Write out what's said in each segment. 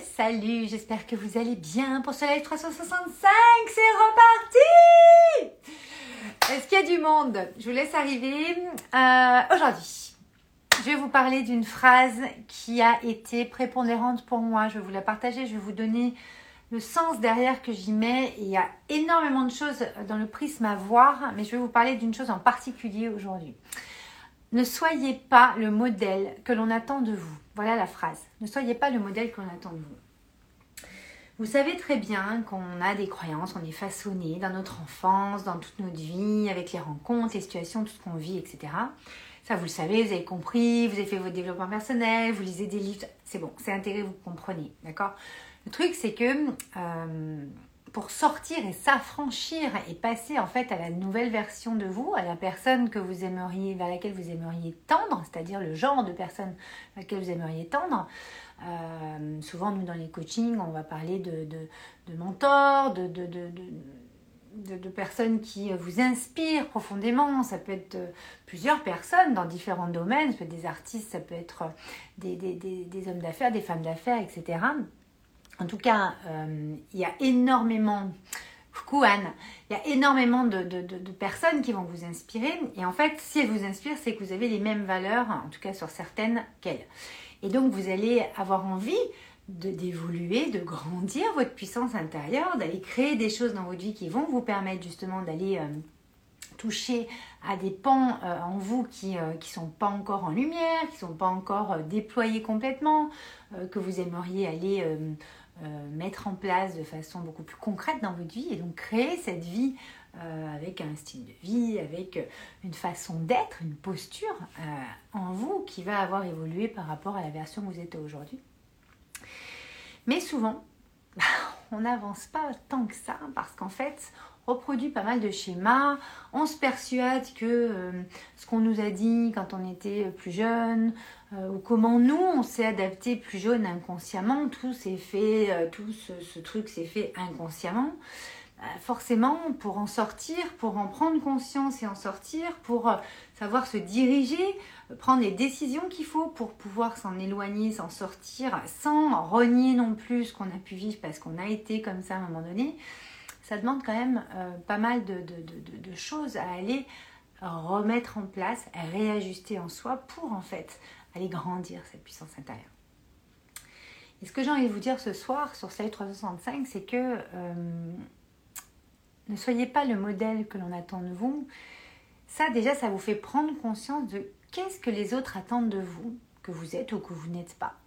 salut, j'espère que vous allez bien pour ce live 365, c'est reparti Est-ce qu'il y a du monde? Je vous laisse arriver. Euh, Aujourd'hui, je vais vous parler d'une phrase qui a été prépondérante pour moi. Je vais vous la partager, je vais vous donner le sens derrière que j'y mets. il y a énormément de choses dans le prisme à voir, mais je vais vous parler d'une chose en particulier aujourd'hui. Ne soyez pas le modèle que l'on attend de vous. Voilà la phrase. Ne soyez pas le modèle que l'on attend de vous. Vous savez très bien qu'on a des croyances, on est façonné dans notre enfance, dans toute notre vie, avec les rencontres, les situations, tout ce qu'on vit, etc. Ça, vous le savez, vous avez compris, vous avez fait votre développement personnel, vous lisez des livres, c'est bon, c'est intégré, vous comprenez, d'accord? Le truc, c'est que euh, pour sortir et s'affranchir et passer en fait à la nouvelle version de vous, à la personne que vous aimeriez, vers laquelle vous aimeriez tendre, c'est-à-dire le genre de personne vers laquelle vous aimeriez tendre. Euh, souvent, nous, dans les coachings, on va parler de, mentors, de, de, de, personnes qui vous inspirent profondément. Ça peut être plusieurs personnes dans différents domaines. Ça peut être des artistes, ça peut être des, des, des hommes d'affaires, des femmes d'affaires, etc. En tout cas, euh, il y a énormément, coucou il y a énormément de, personnes qui vont vous inspirer. Et en fait, si elles vous inspirent, c'est que vous avez les mêmes valeurs, en tout cas sur certaines qu'elles. Et donc, vous allez avoir envie d'évoluer, de, grandir votre puissance intérieure, d'aller créer des choses dans votre vie qui vont vous permettre justement d'aller euh, toucher à des pans euh, en vous qui ne sont pas encore en lumière, qui ne sont pas encore déployés complètement, que vous aimeriez aller euh, mettre en place de façon beaucoup plus concrète dans votre vie et donc créer cette vie euh, avec un style de vie, avec une façon d'être, une posture euh, en vous qui va avoir évolué par rapport à la version que vous êtes aujourd'hui. Mais souvent, on n'avance pas tant que ça parce qu'en fait, reproduit pas mal de schémas, on se persuade que ce qu'on nous a dit quand on était plus jeune, euh, ou comment nous on s'est adapté plus jeune inconsciemment, tout s'est fait, euh, tout ce, truc s'est fait inconsciemment. Euh, forcément, pour en sortir, pour en prendre conscience et en sortir, pour savoir se diriger, prendre les décisions qu'il faut pour pouvoir s'en éloigner, s'en sortir, sans renier non plus ce qu'on a pu vivre parce qu'on a été comme ça à un moment donné, ça demande quand même pas mal de, choses à aller remettre en place, réajuster en soi pour en fait aller grandir cette puissance intérieure. Et ce que j'ai envie de vous dire ce soir sur Slide 365, c'est que euh, ne soyez pas le modèle que l'on attend de vous. Ça, déjà, ça vous fait prendre conscience de qu'est-ce que les autres attendent de vous, que vous êtes ou que vous n'êtes pas.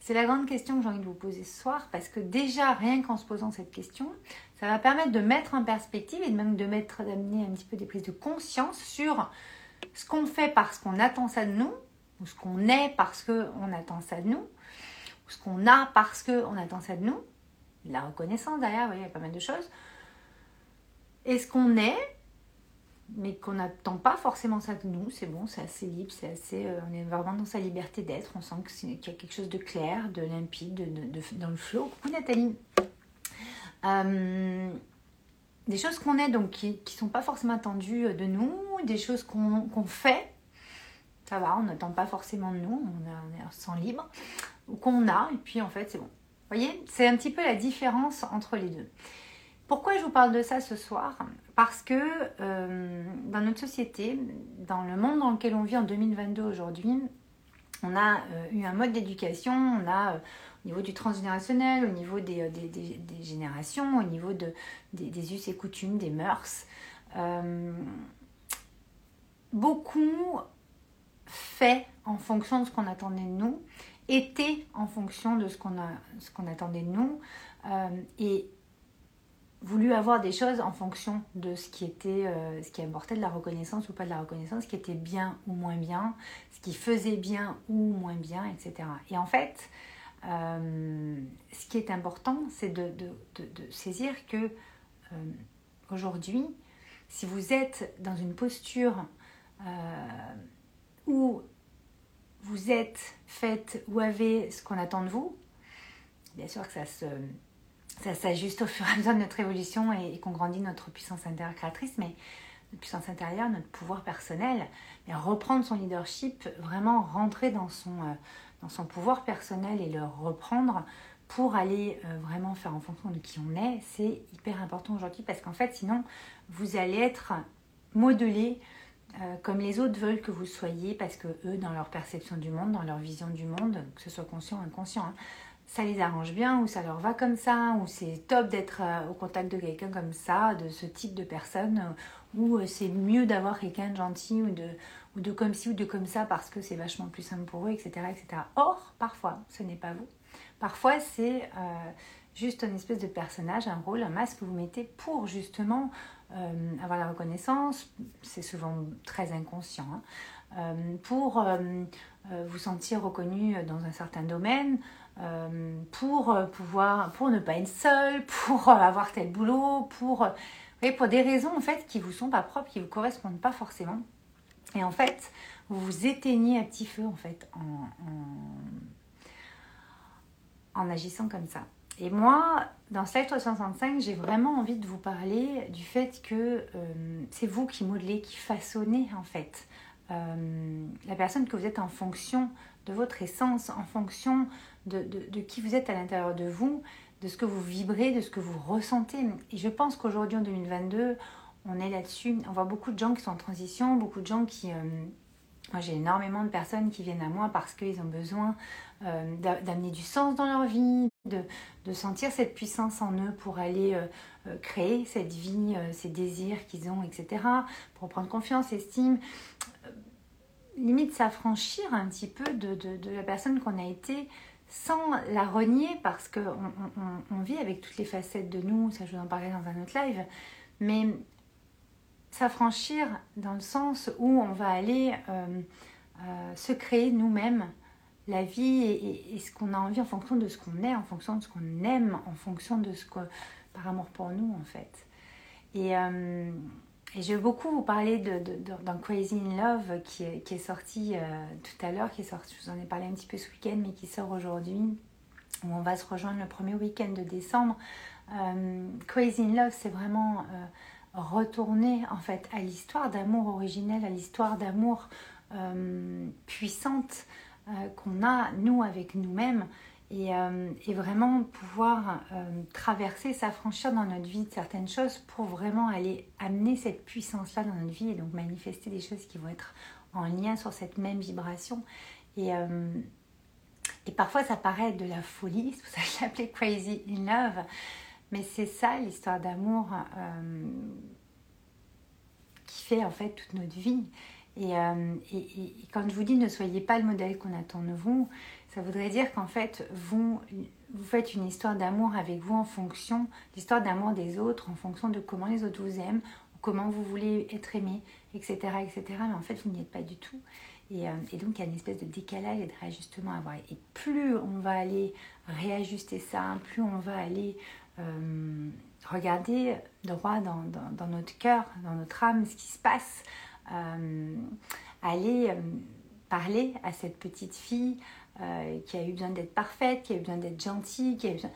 C'est la grande question que j'ai envie de vous poser ce soir parce que déjà, rien qu'en se posant cette question, ça va permettre de mettre en perspective et même de mettre, d'amener un petit peu des prises de conscience sur ce qu'on fait parce qu'on attend ça de nous ou ce qu'on est parce qu'on attend ça de nous, ou ce qu'on a parce qu'on attend ça de nous, la reconnaissance derrière, vous voyez, il y a pas mal de choses. Et ce qu'on est, mais qu'on n'attend pas forcément ça de nous, c'est bon, c'est assez libre, c'est assez, euh, on est vraiment dans sa liberté d'être, on sent qu'il y a quelque chose de clair, de limpide, de, dans le flot. Coucou Nathalie. Euh, des choses qu'on est donc qui ne sont pas forcément attendues de nous, des choses qu'on fait ça va, on n'attend pas forcément de nous, on, est sans libre, ou qu'on a, et puis en fait c'est bon. Vous voyez, c'est un petit peu la différence entre les deux. Pourquoi je vous parle de ça ce soir? Parce que euh, dans notre société, dans le monde dans lequel on vit en 2022 aujourd'hui, on a euh, eu un mode d'éducation, on a euh, au niveau du transgénérationnel, au niveau des, des, générations, au niveau de, des, us et coutumes, des mœurs. beaucoup fait en fonction de ce qu'on attendait de nous, était en fonction de ce qu'on attendait de nous, et voulu avoir des choses en fonction de ce qui était, euh, ce qui apportait de la reconnaissance ou pas de la reconnaissance, ce qui était bien ou moins bien, ce qui faisait bien ou moins bien, etc. Et en fait, euh, ce qui est important, c'est de, saisir que aujourd'hui, si vous êtes dans une posture où vous êtes fait ou avez ce qu'on attend de vous, bien sûr que ça se ça s'ajuste au fur et à mesure de notre évolution et, qu'on grandit notre puissance intérieure créatrice, mais notre puissance intérieure, notre pouvoir personnel, reprendre son leadership, vraiment rentrer dans son, euh, dans son pouvoir personnel et le reprendre pour aller vraiment faire en fonction de qui on est, c'est hyper important aujourd'hui parce qu'en fait, sinon, vous allez être modelé comme les autres veulent que vous soyez parce que eux, dans leur perception du monde, dans leur vision du monde, que ce soit conscient ou inconscient, hein, ça les arrange bien ou ça leur va comme ça ou c'est top d'être euh, au contact de quelqu'un comme ça, de ce type de personne euh, ou euh, c'est mieux d'avoir quelqu'un de gentil ou de, ou de comme ci ou de comme ça parce que c'est vachement plus simple pour eux, etc. etc. Or, parfois, ce n'est pas vous. Parfois, c'est juste une espèce de personnage, un rôle, un masque que vous mettez pour justement avoir la reconnaissance. C'est souvent très inconscient. Hein, pour vous sentir reconnu dans un certain domaine, pour euh, pouvoir, pour ne pas être seul, pour euh, avoir tel boulot, pour, pour des raisons en fait qui vous sont pas propres, qui vous correspondent pas forcément. Et en fait, vous vous éteignez à petit feu en fait en, agissant comme ça. Et moi, dans Slide 365, j'ai vraiment envie de vous parler du fait que c'est vous qui modelez, qui façonnez en fait la personne que vous êtes en fonction de votre essence, en fonction de, qui vous êtes à l'intérieur de vous, de ce que vous vibrez, de ce que vous ressentez. Et je pense qu'aujourd'hui, en 2022, on est là-dessus. On voit beaucoup de gens qui sont en transition, beaucoup de gens qui... Euh, moi, j'ai énormément de personnes qui viennent à moi parce qu'ils ont besoin euh, d'amener du sens dans leur vie, de, de, sentir cette puissance en eux pour aller euh, créer cette vie, ces désirs qu'ils ont, etc. Pour prendre confiance, estime limite s'affranchir un petit peu de, la personne qu'on a été sans la renier parce qu'on on, on, vit avec toutes les facettes de nous, ça je vous en parler dans un autre live, mais s'affranchir dans le sens où on va aller euh, euh, se créer nous-mêmes la vie et, ce qu'on a envie en fonction de ce qu'on est, en fonction de ce qu'on aime, en fonction de ce que, par amour pour nous en fait. Euh, et je vais beaucoup vous parler d'un Crazy in Love qui est, qui est sorti euh, tout à l'heure, qui est sorti, je vous en ai parlé un petit peu ce week-end, mais qui sort aujourd'hui, où on va se rejoindre le premier week-end de décembre. Euh, Crazy in Love, c'est vraiment euh, retourner en fait à l'histoire d'amour originelle, à l'histoire d'amour puissante qu'on a nous avec nous-mêmes euh, et, vraiment pouvoir euh, traverser, s'affranchir dans notre vie de certaines choses pour vraiment aller amener cette puissance-là dans notre vie et donc manifester des choses qui vont être en lien sur cette même vibration. Et, euh, parfois ça paraît de la folie, c'est pour ça que je l'appelais Crazy in Love, mais c'est ça l'histoire d'amour qui fait en fait toute notre vie. Et, quand je vous dis ne soyez pas le modèle qu'on attend de vous, ça voudrait dire qu'en fait, vous, vous faites une histoire d'amour avec vous en fonction, l'histoire d'amour des autres, en fonction de comment les autres vous aiment, comment vous voulez être aimé, etc. etc. Mais en fait, vous n'y êtes pas du tout. Et, euh, et, donc, il y a une espèce de décalage et de réajustement à avoir. Et plus on va aller réajuster ça, plus on va aller euh, regarder droit dans, dans, notre cœur, dans notre âme, ce qui se passe, euh, aller parler à cette petite fille, euh, qui a eu besoin d'être parfaite, qui a eu besoin d'être gentille, qui a besoin...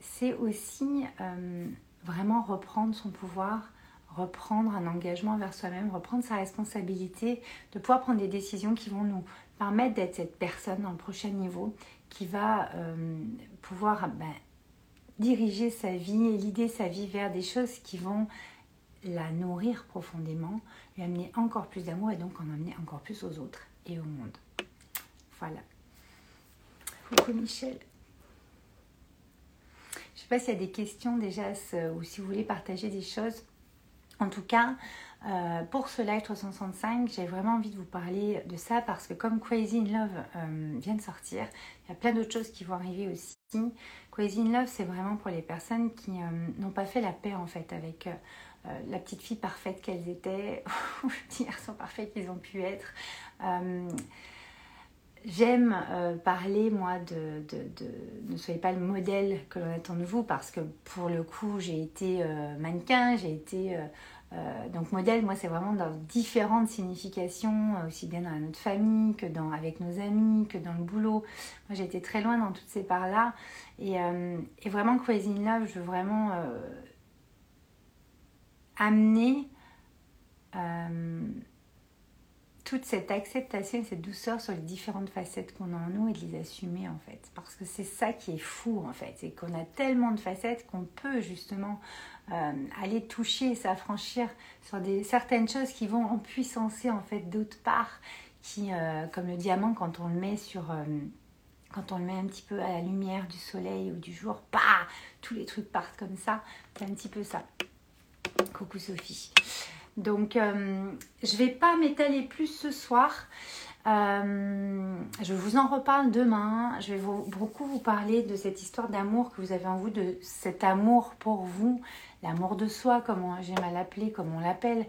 C'est aussi euh, vraiment reprendre son pouvoir, reprendre un engagement vers soi-même, reprendre sa responsabilité, de pouvoir prendre des décisions qui vont nous permettre d'être cette personne dans le prochain niveau qui va euh, pouvoir ben, diriger sa vie et sa vie vers des choses qui vont la nourrir profondément, lui amener encore plus d'amour et donc en amener encore plus aux autres et au monde. Voilà. Coucou Michel. Je ne sais pas s'il y a des questions déjà ou si vous voulez partager des choses. En tout cas, euh, pour ce live 365, j'ai vraiment envie de vous parler de ça parce que comme Crazy in Love euh, vient de sortir, il y a plein d'autres choses qui vont arriver aussi. Crazy in Love, c'est vraiment pour les personnes qui euh, n'ont pas fait la paix en fait avec la petite fille parfaite qu'elles étaient ou le petit garçon parfait qu'ils ont pu être. J'aime euh, parler, moi, de, Ne soyez pas le modèle que l'on attend de vous, parce que pour le coup, j'ai été euh, mannequin, j'ai été. Euh, donc, modèle, moi, c'est vraiment dans différentes significations, aussi bien dans notre famille que dans, avec nos amis, que dans le boulot. Moi, j'ai été très loin dans toutes ces parts-là. Et, et, vraiment, Crazy Love, je veux vraiment toute cette acceptation et cette douceur sur les différentes facettes qu'on a en nous et de les assumer en fait. Parce que c'est ça qui est fou en fait, c'est qu'on a tellement de facettes qu'on peut justement euh, aller toucher et s'affranchir sur des, certaines choses qui vont en puissancer en fait d'autres parts, qui, euh, comme le diamant quand on le met sur... Euh, quand on le met un petit peu à la lumière du soleil ou du jour, bah, tous les trucs partent comme ça. C'est un petit peu ça. Coucou Sophie. Donc, euh, je ne vais pas m'étaler plus ce soir. Euh, je vous en reparle demain. Je vais beaucoup vous parler de cette histoire d'amour que vous avez en vous, de cet amour pour vous, l'amour de soi, comme j'aime à l'appeler, comme on l'appelle.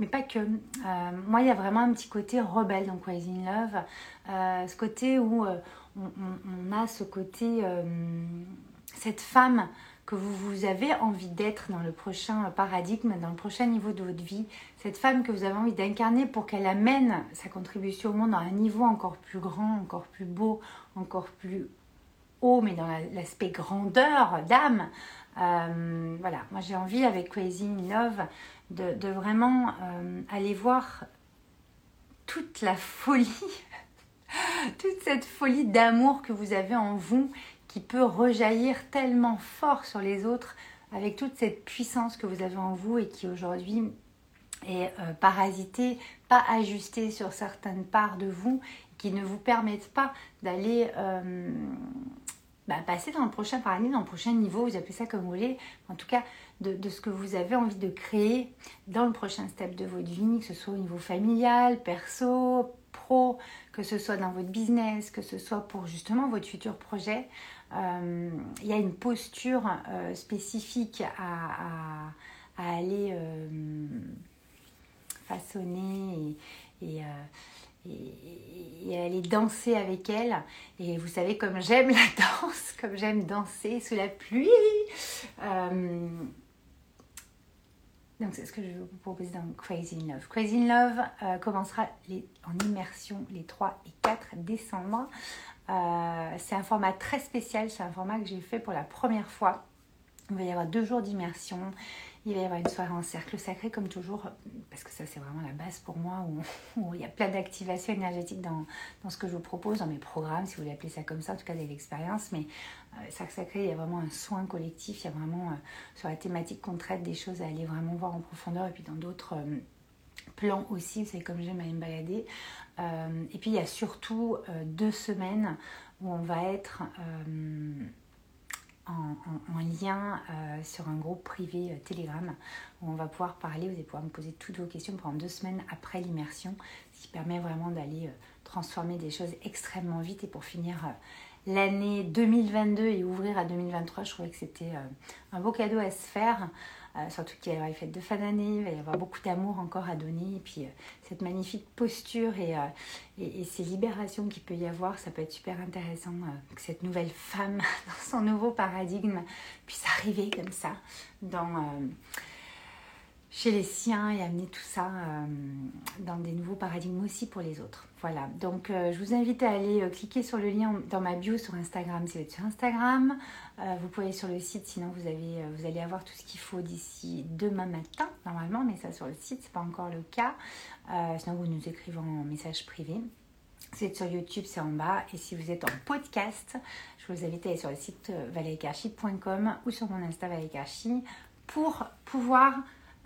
Mais pas que. Euh, moi, il y a vraiment un petit côté rebelle dans Crazy Love. ce côté où on, a ce côté, cette femme que vous, vous avez envie d'être dans le prochain paradigme, dans le prochain niveau de votre vie, cette femme que vous avez envie d'incarner pour qu'elle amène sa contribution au monde à un niveau encore plus grand, encore plus beau, encore plus haut, mais dans l'aspect grandeur d'âme. Euh, voilà, moi j'ai envie avec Crazy Love de, vraiment euh, aller voir toute la folie, toute cette folie d'amour que vous avez en vous peut rejaillir tellement fort sur les autres avec toute cette puissance que vous avez en vous et qui aujourd'hui est euh, parasitée, pas ajustée sur certaines parts de vous, qui ne vous permettent pas d'aller euh, bah, passer dans le prochain paradigme, dans le prochain niveau, vous appelez ça comme vous voulez, en tout cas de, ce que vous avez envie de créer dans le prochain step de votre vie, que ce soit au niveau familial, perso, pro, que ce soit dans votre business, que ce soit pour justement votre futur projet. Euh, il y a une posture euh, spécifique à, aller euh, façonner et, et, aller danser avec elle. Et vous savez, comme j'aime la danse, comme j'aime danser sous la pluie. donc c'est ce que je vais vous proposer dans Crazy Love. Crazy Love commencera en immersion les 3 et 4 décembre. Euh, c'est un format très spécial, c'est un format que j'ai fait pour la première fois. Il va y avoir deux jours d'immersion. Il va y avoir une soirée en cercle sacré, comme toujours, parce que ça, c'est vraiment la base pour moi, où, il y a plein d'activations énergétiques dans, ce que je vous propose, dans mes programmes, si vous voulez appeler ça comme ça, en tout cas, de l'expérience. Mais euh, cercle sacré, il y a vraiment un soin collectif. Il y a vraiment, euh, sur la thématique qu'on traite, des choses à aller vraiment voir en profondeur. Et puis, dans d'autres plans aussi, vous savez, comme j'aime aller me balader. Euh, et puis il y a surtout euh, deux semaines où on va être euh, en, lien sur un groupe privé Telegram où on va pouvoir parler, vous allez pouvoir me poser toutes vos questions pendant deux semaines après l'immersion, ce qui permet vraiment d'aller transformer des choses extrêmement vite et pour finir l'année 2022 et ouvrir à 2023, je trouvais que c'était un beau cadeau à se faire. Euh, surtout qu'il va y avoir les fêtes de fin d'année, il va y avoir beaucoup d'amour encore à donner. Et puis euh, cette magnifique posture euh, et, ces libérations qu'il peut y avoir, ça peut être super intéressant que cette nouvelle femme dans son nouveau paradigme puisse arriver comme ça dans chez les siens et amener tout ça euh, dans des nouveaux paradigmes aussi pour les autres. Voilà, donc euh, je vous invite à aller euh, cliquer sur le lien dans ma bio sur Instagram si vous êtes sur Instagram. vous pouvez aller sur le site, sinon vous, avez, vous allez avoir tout ce qu'il faut d'ici demain matin normalement, mais ça sur le site, c'est pas encore le cas. sinon vous nous écrivez en message privé. Si vous êtes sur YouTube, c'est en bas. Et si vous êtes en podcast, je vous invite à aller sur le site valéikarchi.com ou sur mon Insta valéikarchi pour pouvoir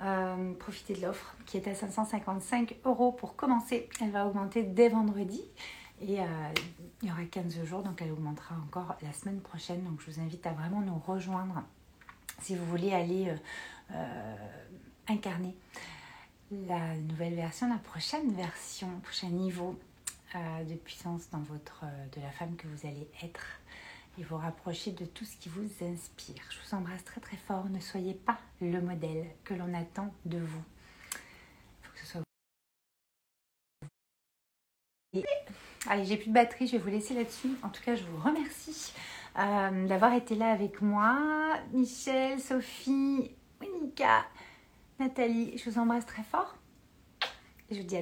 euh, profitez de l'offre qui est à 555 euros pour commencer. Elle va augmenter dès vendredi et euh, il y aura 15 jours, donc elle augmentera encore la semaine prochaine. Donc je vous invite à vraiment nous rejoindre si vous voulez aller euh, incarner la nouvelle version, la prochaine version, prochain niveau de puissance dans votre, de la femme que vous allez être et vous rapprocher de tout ce qui vous inspire. Je vous embrasse très très fort. Ne soyez pas le modèle que l'on attend de vous. Il faut que ce soit Allez, j'ai plus de batterie, je vais vous laisser là-dessus. En tout cas, je vous remercie euh, d'avoir été là avec moi. Michel, Sophie, Monica, Nathalie, je vous embrasse très fort. Et je vous dis à